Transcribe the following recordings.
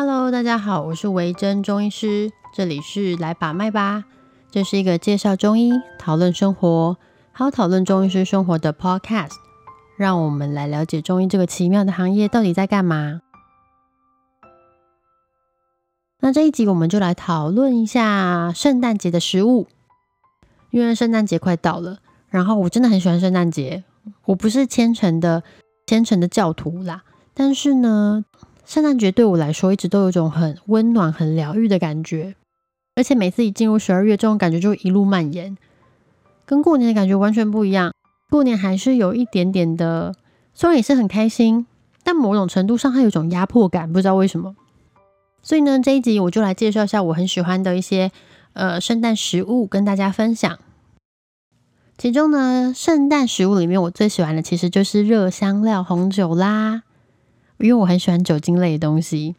Hello，大家好，我是维珍中医师，这里是来把脉吧。这是一个介绍中医、讨论生活，还有讨论中医师生活的 Podcast。让我们来了解中医这个奇妙的行业到底在干嘛。那这一集我们就来讨论一下圣诞节的食物，因为圣诞节快到了，然后我真的很喜欢圣诞节。我不是虔诚的虔诚的教徒啦，但是呢。圣诞节对我来说一直都有种很温暖、很疗愈的感觉，而且每次一进入十二月，这种感觉就一路蔓延，跟过年的感觉完全不一样。过年还是有一点点的，虽然也是很开心，但某种程度上它有一种压迫感，不知道为什么。所以呢，这一集我就来介绍一下我很喜欢的一些呃圣诞食物，跟大家分享。其中呢，圣诞食物里面我最喜欢的其实就是热香料红酒啦。因为我很喜欢酒精类的东西，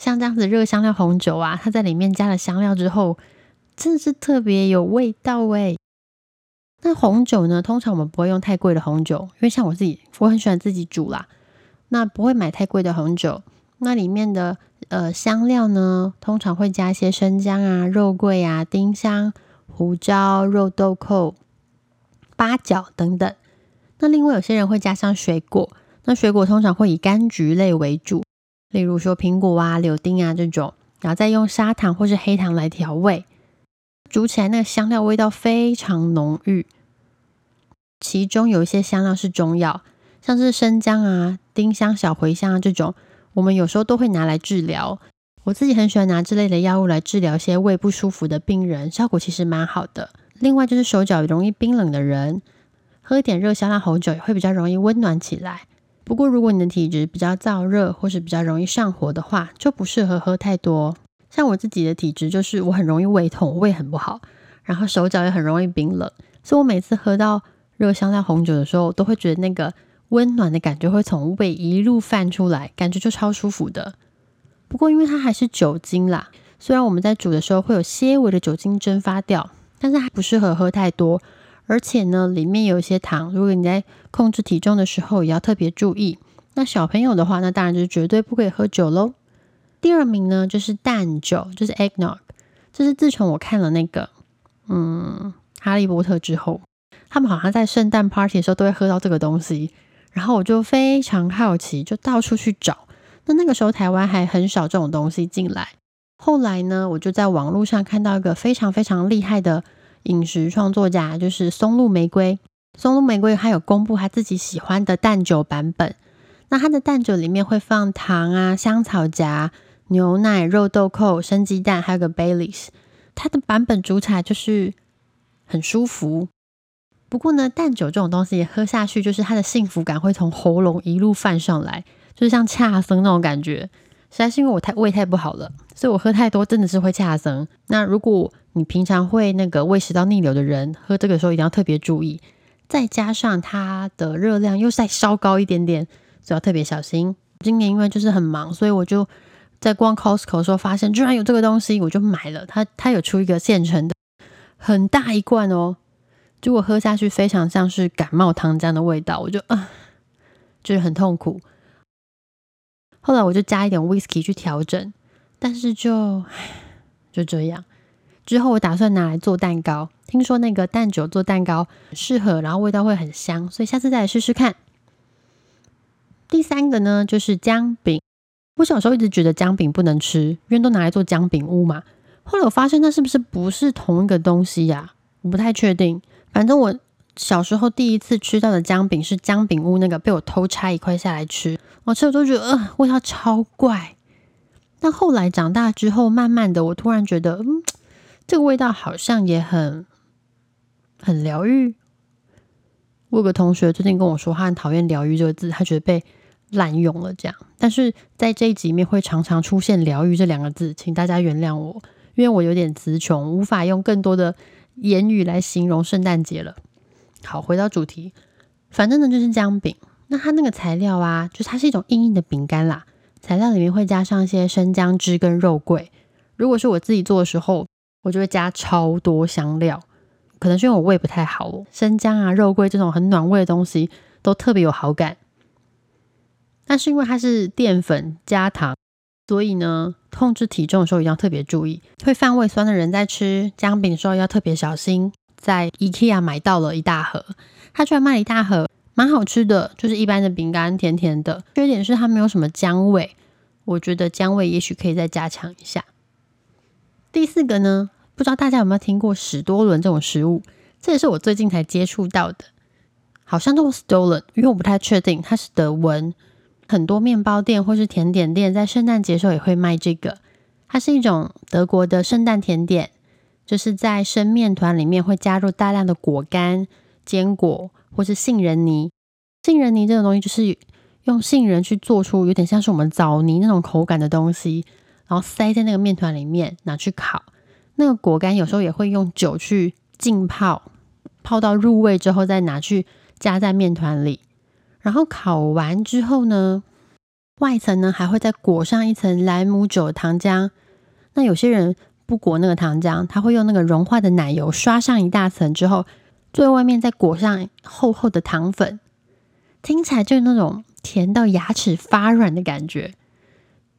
像这样子热香料红酒啊，它在里面加了香料之后，真的是特别有味道哎。那红酒呢，通常我们不会用太贵的红酒，因为像我自己，我很喜欢自己煮啦，那不会买太贵的红酒。那里面的呃香料呢，通常会加一些生姜啊、肉桂啊、丁香、胡椒、肉豆蔻、八角等等。那另外有些人会加上水果。那水果通常会以柑橘类为主，例如说苹果啊、柳丁啊这种，然后再用砂糖或是黑糖来调味，煮起来那个香料味道非常浓郁。其中有一些香料是中药，像是生姜啊、丁香、小茴香啊这种，我们有时候都会拿来治疗。我自己很喜欢拿这类的药物来治疗一些胃不舒服的病人，效果其实蛮好的。另外就是手脚容易冰冷的人，喝一点热香料红酒也会比较容易温暖起来。不过，如果你的体质比较燥热，或是比较容易上火的话，就不适合喝太多。像我自己的体质，就是我很容易胃痛，胃很不好，然后手脚也很容易冰冷，所以我每次喝到热香料红酒的时候，都会觉得那个温暖的感觉会从胃一路泛出来，感觉就超舒服的。不过，因为它还是酒精啦，虽然我们在煮的时候会有些微的酒精蒸发掉，但是还不适合喝太多。而且呢，里面有一些糖，如果你在控制体重的时候，也要特别注意。那小朋友的话，那当然就是绝对不可以喝酒喽。第二名呢，就是蛋酒，就是 eggnog。这是自从我看了那个嗯哈利波特之后，他们好像在圣诞 party 的时候都会喝到这个东西，然后我就非常好奇，就到处去找。那那个时候台湾还很少这种东西进来。后来呢，我就在网络上看到一个非常非常厉害的。饮食创作家就是松露玫瑰，松露玫瑰他有公布他自己喜欢的蛋酒版本。那他的蛋酒里面会放糖啊、香草荚、牛奶、肉豆蔻、生鸡蛋，还有个 Baileys。他的版本煮起来就是很舒服。不过呢，蛋酒这种东西喝下去，就是它的幸福感会从喉咙一路泛上来，就是像恰生那种感觉。实在是因为我太胃太不好了，所以我喝太多真的是会恰生。那如果你平常会那个胃食道逆流的人，喝这个时候一定要特别注意。再加上它的热量又再稍高一点点，所以要特别小心。今年因为就是很忙，所以我就在逛 Costco 的时候发现居然有这个东西，我就买了。它它有出一个现成的，很大一罐哦。结果喝下去非常像是感冒汤这样的味道，我就啊，就是很痛苦。后来我就加一点 whisky 去调整，但是就就这样。之后我打算拿来做蛋糕，听说那个蛋酒做蛋糕很适合，然后味道会很香，所以下次再来试试看。第三个呢，就是姜饼。我小时候一直觉得姜饼不能吃，因为都拿来做姜饼屋嘛。后来我发现那是不是不是同一个东西呀？我不太确定。反正我小时候第一次吃到的姜饼是姜饼屋那个，被我偷拆一块下来吃，我吃了都觉得呃味道超怪。但后来长大之后，慢慢的我突然觉得，嗯。这个味道好像也很很疗愈。我有个同学最近跟我说，他很讨厌“疗愈”这个字，他觉得被滥用了这样。但是在这一集里面会常常出现“疗愈”这两个字，请大家原谅我，因为我有点词穷，无法用更多的言语来形容圣诞节了。好，回到主题，反正呢就是姜饼。那它那个材料啊，就是它是一种硬硬的饼干啦。材料里面会加上一些生姜汁跟肉桂。如果是我自己做的时候，我就会加超多香料，可能是因为我胃不太好哦，生姜啊、肉桂这种很暖胃的东西都特别有好感。但是因为它是淀粉加糖，所以呢，控制体重的时候一定要特别注意。会犯胃酸的人在吃姜饼的时候要特别小心。在 IKEA 买到了一大盒，他居然卖了一大盒，蛮好吃的，就是一般的饼干，甜甜的。缺点是它没有什么姜味，我觉得姜味也许可以再加强一下。第四个呢，不知道大家有没有听过史多伦这种食物？这也是我最近才接触到的，好像叫 Stolen，因为我不太确定它是德文。很多面包店或是甜点店在圣诞节时候也会卖这个，它是一种德国的圣诞甜点，就是在生面团里面会加入大量的果干、坚果或是杏仁泥。杏仁泥这种东西就是用杏仁去做出有点像是我们枣泥那种口感的东西，然后塞在那个面团里面拿去烤。那个果干有时候也会用酒去浸泡，泡到入味之后再拿去加在面团里。然后烤完之后呢，外层呢还会再裹上一层莱姆酒糖浆。那有些人不裹那个糖浆，他会用那个融化的奶油刷上一大层之后，最外面再裹上厚厚的糖粉。听起来就是那种甜到牙齿发软的感觉。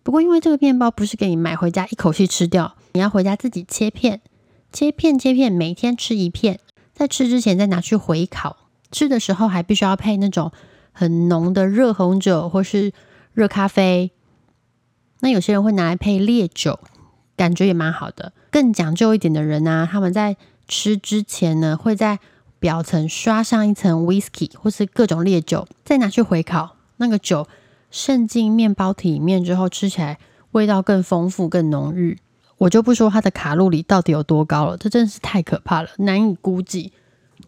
不过因为这个面包不是给你买回家一口气吃掉，你要回家自己切片，切片切片，每天吃一片，在吃之前再拿去回烤。吃的时候还必须要配那种。很浓的热红酒或是热咖啡，那有些人会拿来配烈酒，感觉也蛮好的。更讲究一点的人呢，他们在吃之前呢，会在表层刷上一层 whisky 或是各种烈酒，再拿去回烤。那个酒渗进面包体里面之后，吃起来味道更丰富、更浓郁。我就不说它的卡路里到底有多高了，这真是太可怕了，难以估计。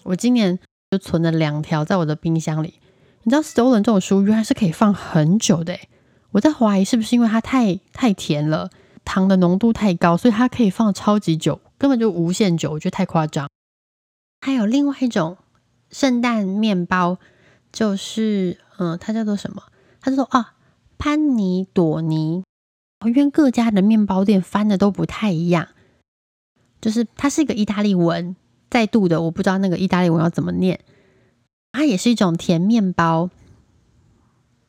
我今年就存了两条在我的冰箱里。你知道 Stolen 这种食物原来是可以放很久的，我在怀疑是不是因为它太太甜了，糖的浓度太高，所以它可以放超级久，根本就无限久，我觉得太夸张。还有另外一种圣诞面包，就是嗯，它叫做什么？它叫做啊潘尼朵尼。因为各家的面包店翻的都不太一样，就是它是一个意大利文，再度的我不知道那个意大利文要怎么念。它也是一种甜面包，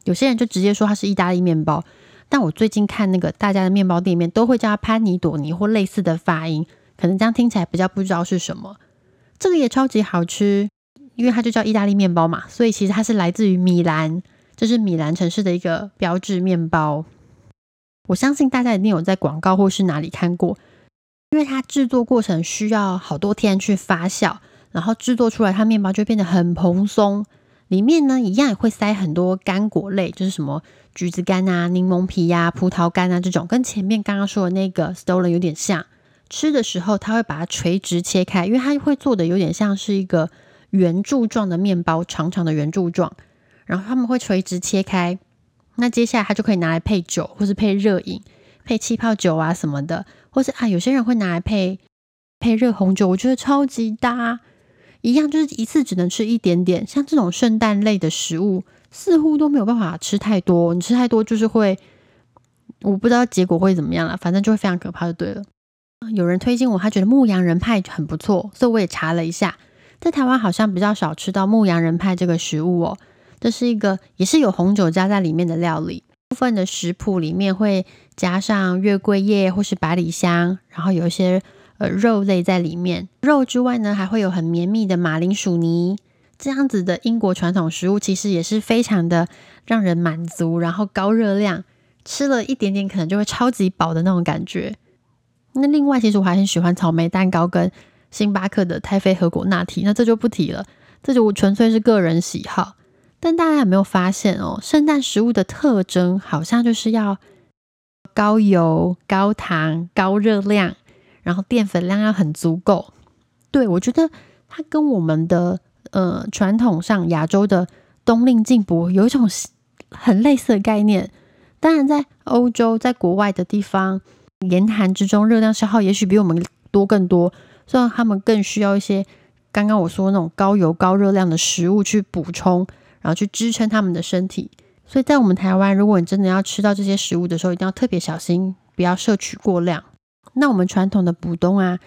有些人就直接说它是意大利面包。但我最近看那个大家的面包店里面都会叫它潘尼朵尼或类似的发音，可能这样听起来比较不知道是什么。这个也超级好吃，因为它就叫意大利面包嘛，所以其实它是来自于米兰，这是米兰城市的一个标志面包。我相信大家一定有在广告或是哪里看过，因为它制作过程需要好多天去发酵。然后制作出来，它面包就变得很蓬松。里面呢，一样也会塞很多干果类，就是什么橘子干啊、柠檬皮呀、葡萄干啊这种，跟前面刚刚说的那个 Stolen 有点像。吃的时候，它会把它垂直切开，因为它会做的有点像是一个圆柱状的面包，长长的圆柱状。然后他们会垂直切开，那接下来它就可以拿来配酒，或是配热饮，配气泡酒啊什么的，或是啊有些人会拿来配配热红酒，我觉得超级搭。一样就是一次只能吃一点点，像这种圣诞类的食物，似乎都没有办法吃太多。你吃太多就是会，我不知道结果会怎么样了，反正就会非常可怕就对了。有人推荐我，他觉得牧羊人派很不错，所以我也查了一下，在台湾好像比较少吃到牧羊人派这个食物哦。这是一个也是有红酒加在里面的料理，部分的食谱里面会加上月桂叶或是百里香，然后有一些。呃，肉类在里面，肉之外呢，还会有很绵密的马铃薯泥，这样子的英国传统食物，其实也是非常的让人满足，然后高热量，吃了一点点可能就会超级饱的那种感觉。那另外，其实我还很喜欢草莓蛋糕跟星巴克的太妃和果拿铁，那这就不提了，这就纯粹是个人喜好。但大家有没有发现哦，圣诞食物的特征好像就是要高油、高糖、高热量。然后淀粉量要很足够，对我觉得它跟我们的呃传统上亚洲的冬令进补有一种很类似的概念。当然，在欧洲，在国外的地方，严寒之中热量消耗也许比我们多更多，虽然他们更需要一些刚刚我说那种高油高热量的食物去补充，然后去支撑他们的身体。所以在我们台湾，如果你真的要吃到这些食物的时候，一定要特别小心，不要摄取过量。那我们传统的补冬啊，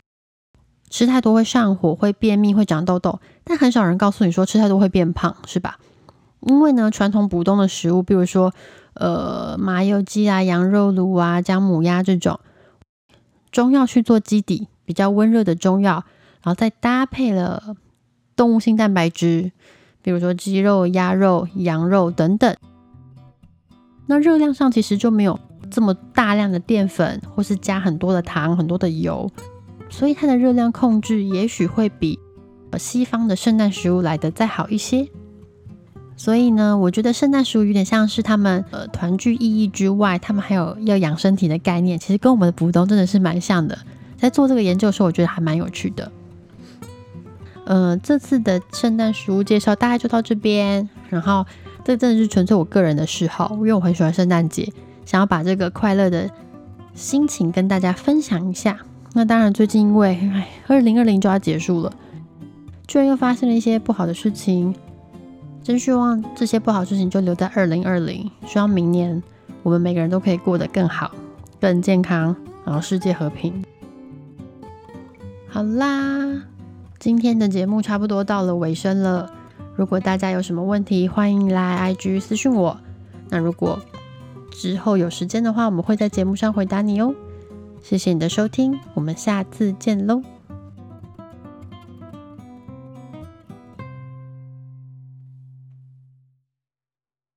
吃太多会上火、会便秘、会长痘痘，但很少人告诉你说吃太多会变胖，是吧？因为呢，传统补冬的食物，比如说呃麻油鸡啊、羊肉炉啊、姜母鸭这种中药去做基底，比较温热的中药，然后再搭配了动物性蛋白质，比如说鸡肉、鸭肉、羊肉等等。那热量上其实就没有这么大量的淀粉，或是加很多的糖、很多的油，所以它的热量控制也许会比西方的圣诞食物来的再好一些。所以呢，我觉得圣诞食物有点像是他们呃团聚意义之外，他们还有要养身体的概念，其实跟我们的补冬真的是蛮像的。在做这个研究的时候，我觉得还蛮有趣的。呃，这次的圣诞食物介绍大概就到这边，然后。这真的是纯粹我个人的嗜好，因为我很喜欢圣诞节，想要把这个快乐的心情跟大家分享一下。那当然，最近因为唉，二零二零就要结束了，居然又发生了一些不好的事情，真希望这些不好事情就留在二零二零，希望明年我们每个人都可以过得更好、更健康，然后世界和平。好啦，今天的节目差不多到了尾声了。如果大家有什么问题，欢迎来 IG 私讯我。那如果之后有时间的话，我们会在节目上回答你哦。谢谢你的收听，我们下次见喽。